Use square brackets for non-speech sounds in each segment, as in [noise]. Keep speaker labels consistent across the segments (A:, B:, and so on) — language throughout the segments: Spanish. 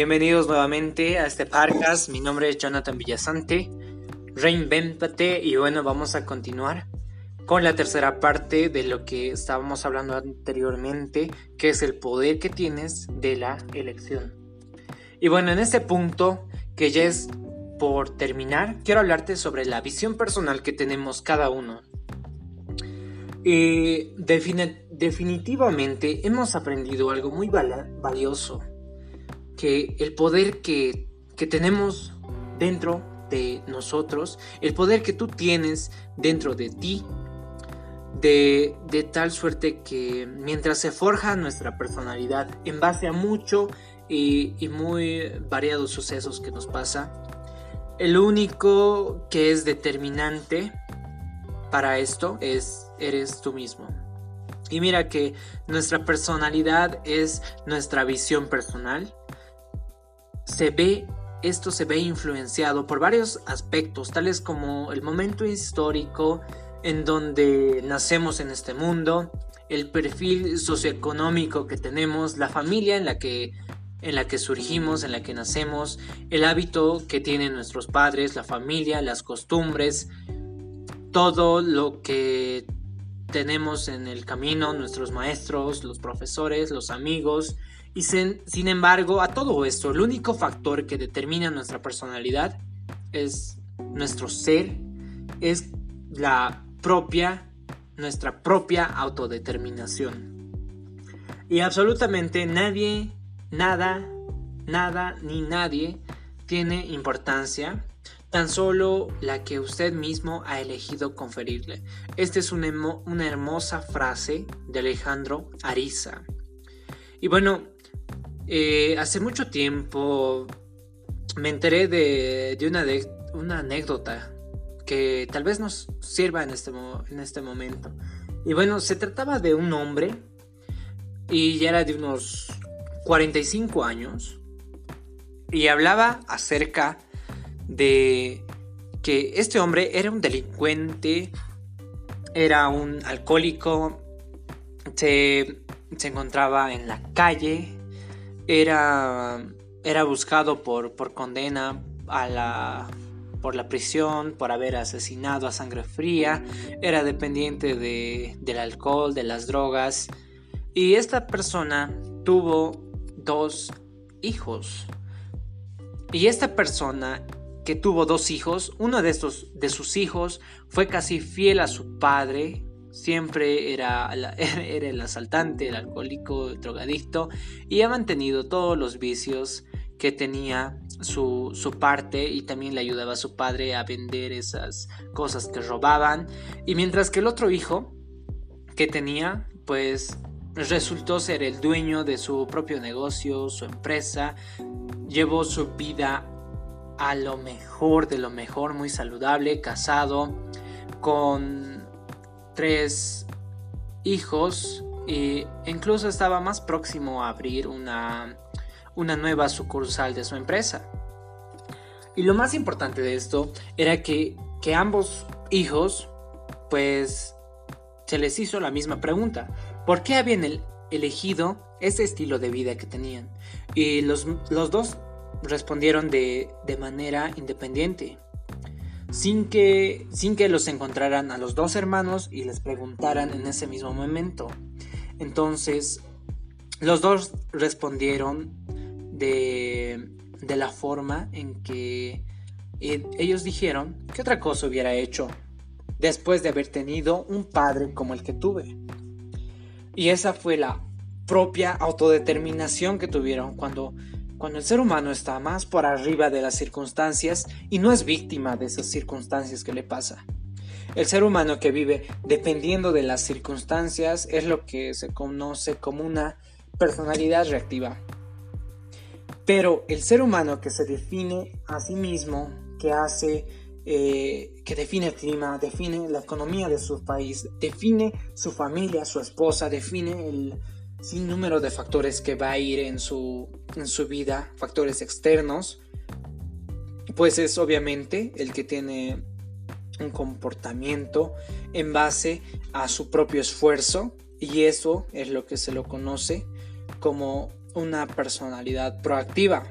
A: Bienvenidos nuevamente a este podcast. Mi nombre es Jonathan Villasante. Reinventate y bueno, vamos a continuar con la tercera parte de lo que estábamos hablando anteriormente, que es el poder que tienes de la elección. Y bueno, en este punto, que ya es por terminar, quiero hablarte sobre la visión personal que tenemos cada uno. Y definitivamente hemos aprendido algo muy valioso que el poder que, tenemos dentro de nosotros, el poder que tú tienes dentro de ti, de, tal suerte que mientras se forja nuestra personalidad en base a mucho y, y, muy variados sucesos que nos pasa, el único que es determinante para esto es eres tú mismo. Y mira que nuestra personalidad es nuestra visión personal, se ve esto se ve influenciado por varios aspectos, tales como el momento histórico en donde nacemos en este mundo, el perfil socioeconómico que tenemos, la familia en la que en la que surgimos, en la que nacemos, el hábito que tienen nuestros padres, la familia, las costumbres, todo lo que tenemos en el camino, nuestros maestros, los profesores, los amigos, y sin, embargo, a todo esto, el único factor que determina nuestra personalidad es nuestro ser, es la propia, nuestra propia autodeterminación. Y absolutamente nadie, nada, nada ni nadie tiene importancia, tan solo la que usted mismo ha elegido conferirle. Esta es una, una hermosa frase de Alejandro Ariza. Y bueno, eh, hace mucho tiempo me enteré de, una, anécdota que tal vez nos sirva en este, en este momento. Y bueno, se trataba de un hombre y ya era de unos 45 años y hablaba acerca de que este hombre era un delincuente, era un alcohólico, se, se encontraba en la calle, era, era buscado por, por condena a la, por la prisión, por haber asesinado a sangre fría, era dependiente de, del alcohol, de las drogas, y esta persona tuvo dos hijos. Y esta persona que tuvo dos hijos, uno de estos de sus hijos fue casi fiel a su padre, Siempre era, [laughs] era el asaltante, el alcohólico, el drogadicto y ha mantenido todos los vicios que tenía su, su, parte y también le ayudaba a su padre a vender esas cosas que robaban. Y mientras que el otro hijo que tenía, pues resultó ser el dueño de su propio negocio, su empresa, llevó su vida a lo mejor de lo mejor, muy saludable, casado, con tres hijos e incluso estaba más próximo a abrir una, una nueva sucursal de su empresa. Y lo más importante de esto era que, que ambos hijos, pues, se les hizo la misma pregunta. ¿Por qué habían elegido ese estilo de vida que tenían? Y los, los dos respondieron de, de manera independiente sin que, sin que los encontraran a los dos hermanos y les preguntaran en ese mismo momento. Entonces, los dos respondieron de, de la forma en que eh, ellos dijeron que otra cosa hubiera hecho después de haber tenido un padre como el que tuve. Y esa fue la propia autodeterminación que tuvieron cuando cuando el ser humano está más por arriba de las circunstancias y no es víctima de esas circunstancias que le pasa. El ser humano que vive dependiendo de las circunstancias es lo que se conoce como una personalidad reactiva. Pero el ser humano que se define a sí mismo, que hace, eh, que define el clima, define la economía de su país, define su familia, su esposa, define el, sin número de factores que va a ir en su, en su vida, factores externos, pues es obviamente el que tiene un comportamiento en base a su propio esfuerzo y eso es lo que se lo conoce como una personalidad proactiva.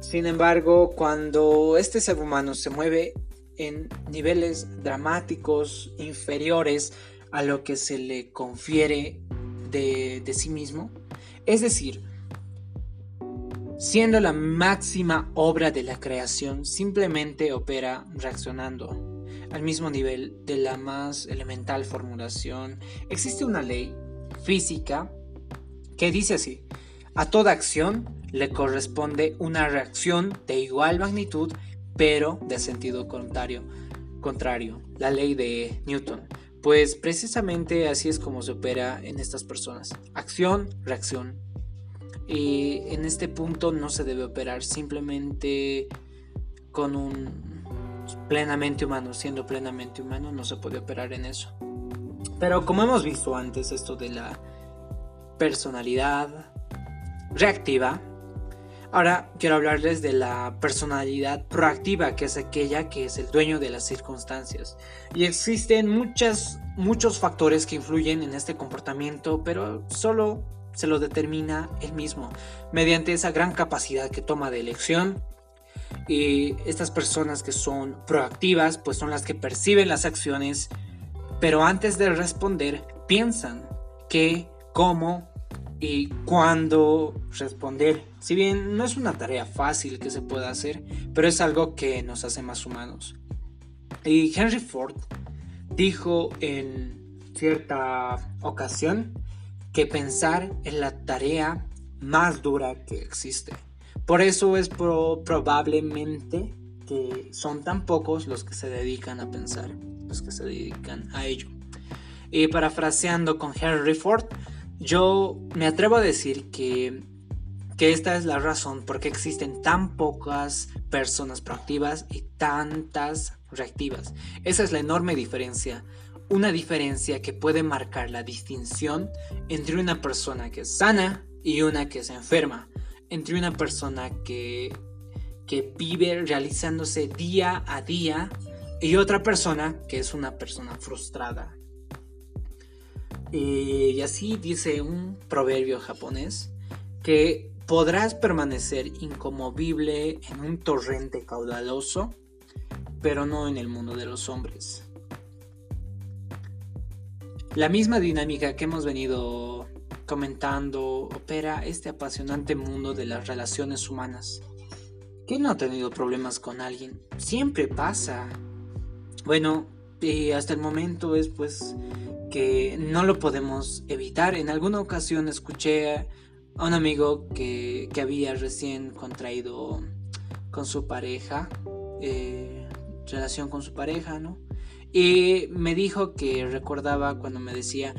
A: Sin embargo, cuando este ser humano se mueve en niveles dramáticos inferiores a lo que se le confiere de, sí mismo, es decir, siendo la máxima obra de la creación, simplemente opera reaccionando al mismo nivel de la más elemental formulación. Existe una ley física que dice así, a toda acción le corresponde una reacción de igual magnitud, pero de sentido contrario, contrario, la ley de Newton. Pues precisamente así es como se opera en estas personas. Acción, reacción. Y en este punto no se debe operar simplemente con un plenamente humano. Siendo plenamente humano no se puede operar en eso. Pero como hemos visto antes, esto de la personalidad, reactiva. Ahora quiero hablarles de la personalidad proactiva, que es aquella que es el dueño de las circunstancias. Y existen muchas, muchos factores que influyen en este comportamiento, pero solo se lo determina él mismo, mediante esa gran capacidad que toma de elección. Y estas personas que son proactivas, pues son las que perciben las acciones, pero antes de responder, piensan qué, cómo y cuándo responder. Si bien no es una tarea fácil que se pueda hacer, pero es algo que nos hace más humanos. Y Henry Ford dijo en cierta ocasión que pensar es la tarea más dura que existe. Por eso es probablemente que son tan pocos los que se dedican a pensar, los que se dedican a ello. Y parafraseando con Henry Ford, yo me atrevo a decir que, esta es la razón por qué existen tan pocas personas proactivas y tantas reactivas. Esa es la enorme diferencia. Una diferencia que puede marcar la distinción entre una persona que es sana y una que se enferma. Entre una persona que, que vive realizándose día a día y otra persona que es una persona frustrada, y así dice un proverbio japonés que podrás permanecer incomovible en un torrente caudaloso, pero no en el mundo de los hombres. La misma dinámica que hemos venido comentando opera este apasionante mundo de las relaciones humanas. ¿Quién no ha tenido problemas con alguien? Siempre pasa. Bueno, y hasta el momento es pues que no lo podemos evitar. En alguna ocasión escuché a un amigo que, había recién contraído con su pareja, eh, relación con su pareja, ¿no? Y me dijo que recordaba cuando me decía,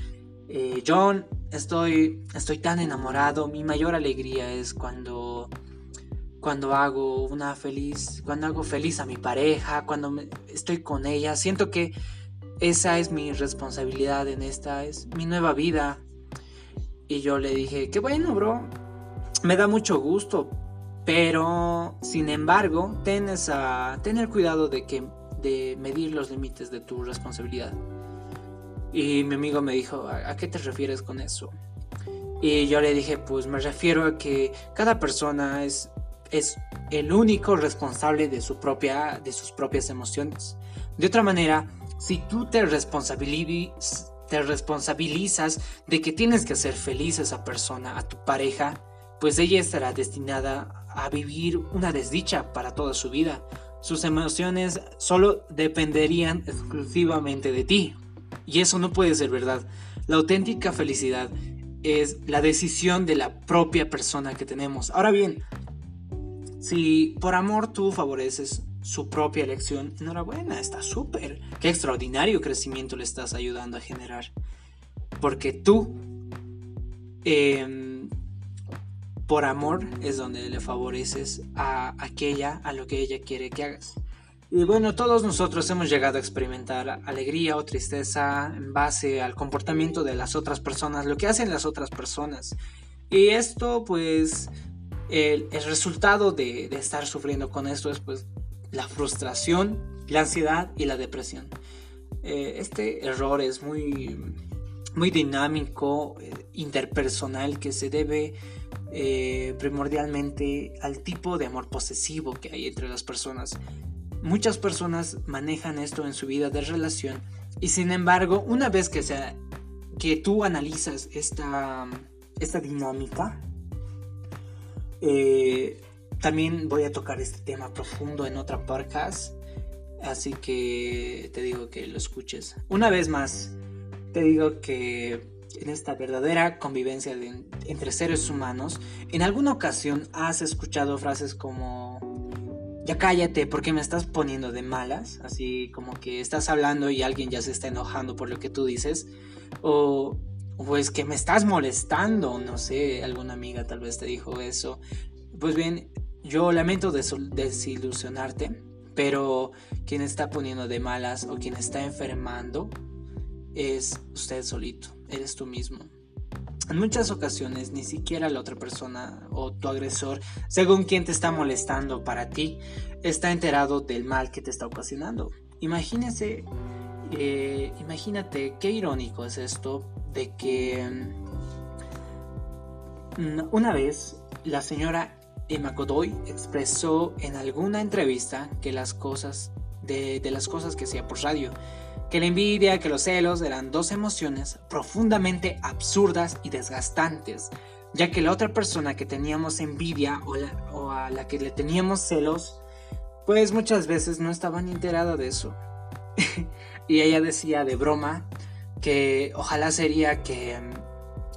A: eh, John, estoy, estoy tan enamorado, mi mayor alegría es cuando, cuando hago una feliz, cuando hago feliz a mi pareja, cuando estoy con ella, siento que esa es mi responsabilidad en esta, es mi nueva vida. Y yo le dije, qué bueno, bro, me da mucho gusto, pero sin embargo, ten, esa, ten el cuidado de, que, de medir los límites de tu responsabilidad. Y mi amigo me dijo, ¿a qué te refieres con eso? Y yo le dije, pues me refiero a que cada persona es, es el único responsable de, su propia, de sus propias emociones. De otra manera, si tú te responsabilizas, de que tienes que hacer feliz a esa persona, a tu pareja, pues ella estará destinada a vivir una desdicha para toda su vida. Sus emociones solo dependerían exclusivamente de ti. Y eso no puede ser verdad. La auténtica felicidad es la decisión de la propia persona que tenemos. Ahora bien, si por amor tú favoreces su propia elección, enhorabuena, está súper. Qué extraordinario crecimiento le estás ayudando a generar. Porque tú, em, por amor, es donde le favoreces a aquella, a lo que ella quiere que hagas. Y bueno, todos nosotros hemos llegado a experimentar alegría o tristeza en base al comportamiento de las otras personas, lo que hacen las otras personas. Y esto, pues, el, resultado de, de, estar sufriendo con esto es, pues, la frustración, la ansiedad y la depresión. Eh, este error es muy, muy dinámico, eh, interpersonal, que se debe eh, primordialmente al tipo de amor posesivo que hay entre las personas. Muchas personas manejan esto en su vida de relación y sin embargo, una vez que, sea, que tú analizas esta, esta dinámica, eh, también voy a tocar este tema profundo en otra podcast, así que te digo que lo escuches. Una vez más, te digo que en esta verdadera convivencia entre seres humanos, en alguna ocasión has escuchado frases como, ya cállate, porque me estás poniendo de malas? Así como que estás hablando y alguien ya se está enojando por lo que tú dices. O, pues que me estás molestando, no sé, alguna amiga tal vez te dijo eso. Pues bien, yo lamento desilusionarte, pero quien está poniendo de malas o quien está enfermando es usted solito, eres tú mismo. En muchas ocasiones ni siquiera la otra persona o tu agresor, según quien te está molestando para ti, está enterado del mal que te está ocasionando. Imagínese, eh, imagínate qué irónico es esto de que mm, una vez la señora Emma Godoy expresó en alguna entrevista que las cosas de, de las cosas que hacía por radio que la envidia, que los celos eran dos emociones profundamente absurdas y desgastantes, ya que la otra persona que teníamos envidia o, a la que le teníamos celos, pues muchas veces no estaba ni enterada de eso. [laughs] y ella decía de broma que ojalá sería que,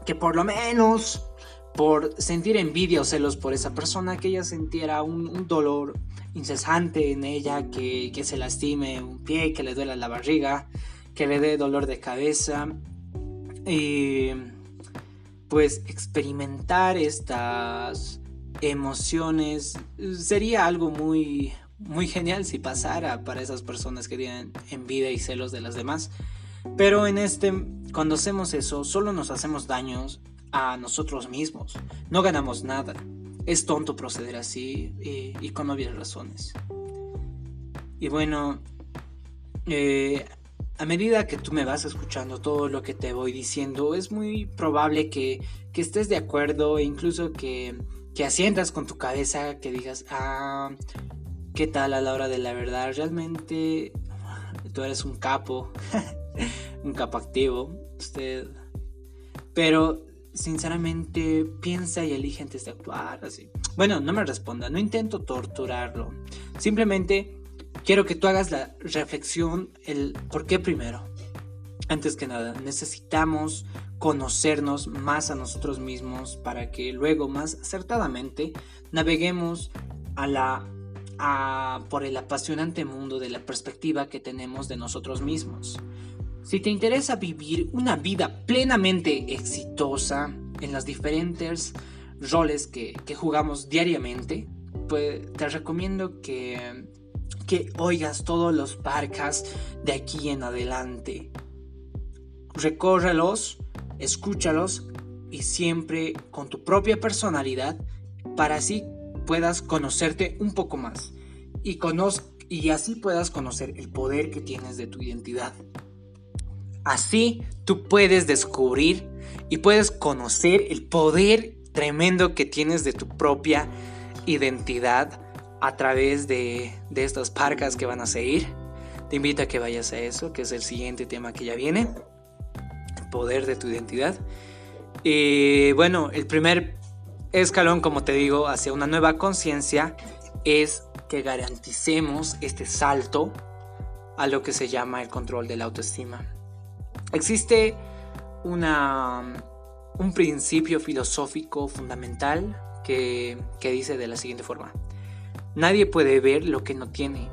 A: que por lo menos por sentir envidia o celos por esa persona, que ella sintiera un, dolor incesante en ella, que, se lastime un pie, que le duela la barriga, que le dé dolor de cabeza. Y pues experimentar estas emociones sería algo muy, muy genial si pasara para esas personas que tienen envidia y celos de las demás. Pero en este, cuando hacemos eso, solo nos hacemos daños a nosotros mismos. No ganamos nada. Es tonto proceder así y, con obvias razones. Y bueno, eh, a medida que tú me vas escuchando todo lo que te voy diciendo, es muy probable que, que estés de acuerdo e incluso que, que asientas con tu cabeza, que digas, ah, ¿qué tal a la hora de la verdad? Realmente tú eres un capo, [laughs] un capo activo, usted... Pero sinceramente piensa y elige antes de actuar, así. Bueno, no me responda, no intento torturarlo. Simplemente quiero que tú hagas la reflexión, el por qué primero. Antes que nada, necesitamos conocernos más a nosotros mismos para que luego más acertadamente naveguemos a la a, por el apasionante mundo de la perspectiva que tenemos de nosotros mismos. Si te interesa vivir una vida plenamente exitosa en los diferentes roles que, jugamos diariamente, pues te recomiendo que, que oigas todos los podcasts de aquí en adelante. Recórrelos, escúchalos y siempre con tu propia personalidad para así puedas conocerte un poco más y, y así puedas conocer el poder que tienes de tu identidad. Así tú puedes descubrir y puedes conocer el poder tremendo que tienes de tu propia identidad a través de, estas parcas que van a seguir. Te invito a que vayas a eso, que es el siguiente tema que ya viene. El poder de tu identidad. Y bueno, el primer escalón, como te digo, hacia una nueva conciencia es que garanticemos este salto a lo que se llama el control de la autoestima. Existe un principio filosófico fundamental que, que dice de la siguiente forma. Nadie puede ver lo que no tiene.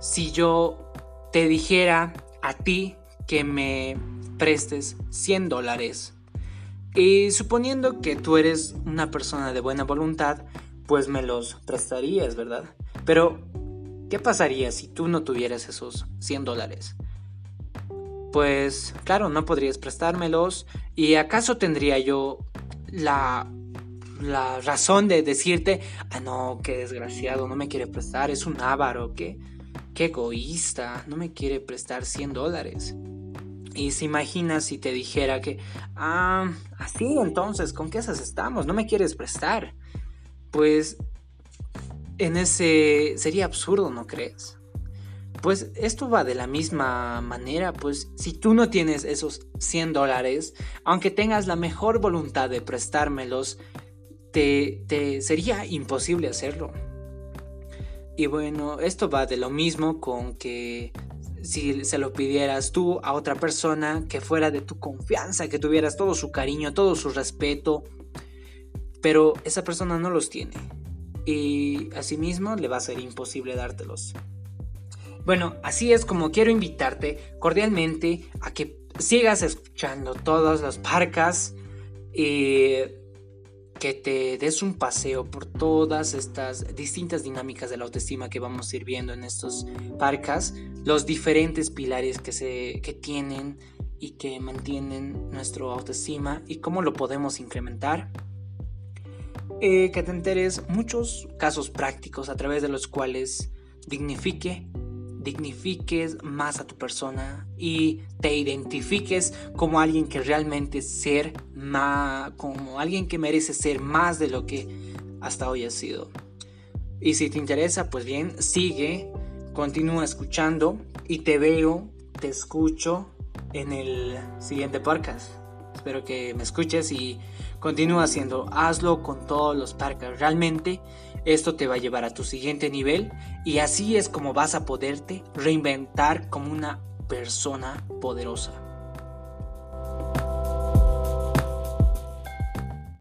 A: Si yo te dijera a ti que me prestes 100 dólares, y suponiendo que tú eres una persona de buena voluntad, pues me los prestarías, ¿verdad? Pero, ¿qué pasaría si tú no tuvieras esos 100 dólares? Pues claro, no podrías prestármelos. ¿Y acaso tendría yo la, la razón de decirte, ah, no, qué desgraciado, no me quiere prestar, es un avaro, qué, qué egoísta, no me quiere prestar 100 dólares? Y se imagina si te dijera que, ah, así entonces, ¿con qué esas estamos? ¿No me quieres prestar? Pues en ese sería absurdo, ¿no crees? Pues esto va de la misma manera, pues si tú no tienes esos 100 dólares, aunque tengas la mejor voluntad de prestármelos, te, te sería imposible hacerlo. Y bueno, esto va de lo mismo con que si se lo pidieras tú a otra persona que fuera de tu confianza, que tuvieras todo su cariño, todo su respeto, pero esa persona no los tiene y asimismo le va a ser imposible dártelos. Bueno, así es como quiero invitarte cordialmente a que sigas escuchando todos los parcas y que te des un paseo por todas estas distintas dinámicas de la autoestima que vamos a ir viendo en estos parcas, los diferentes pilares que, se, que tienen y que mantienen nuestro autoestima y cómo lo podemos incrementar. Eh, que te enteres muchos casos prácticos a través de los cuales dignifique dignifiques más a tu persona y te identifiques como alguien que realmente ser más, como alguien que merece ser más de lo que hasta hoy has sido. Y si te interesa, pues bien, sigue, continúa escuchando y te veo, te escucho en el siguiente podcast. Espero que me escuches y continúa haciendo, hazlo con todos los parques. Realmente esto te va a llevar a tu siguiente nivel y así es como vas a poderte reinventar como una persona poderosa.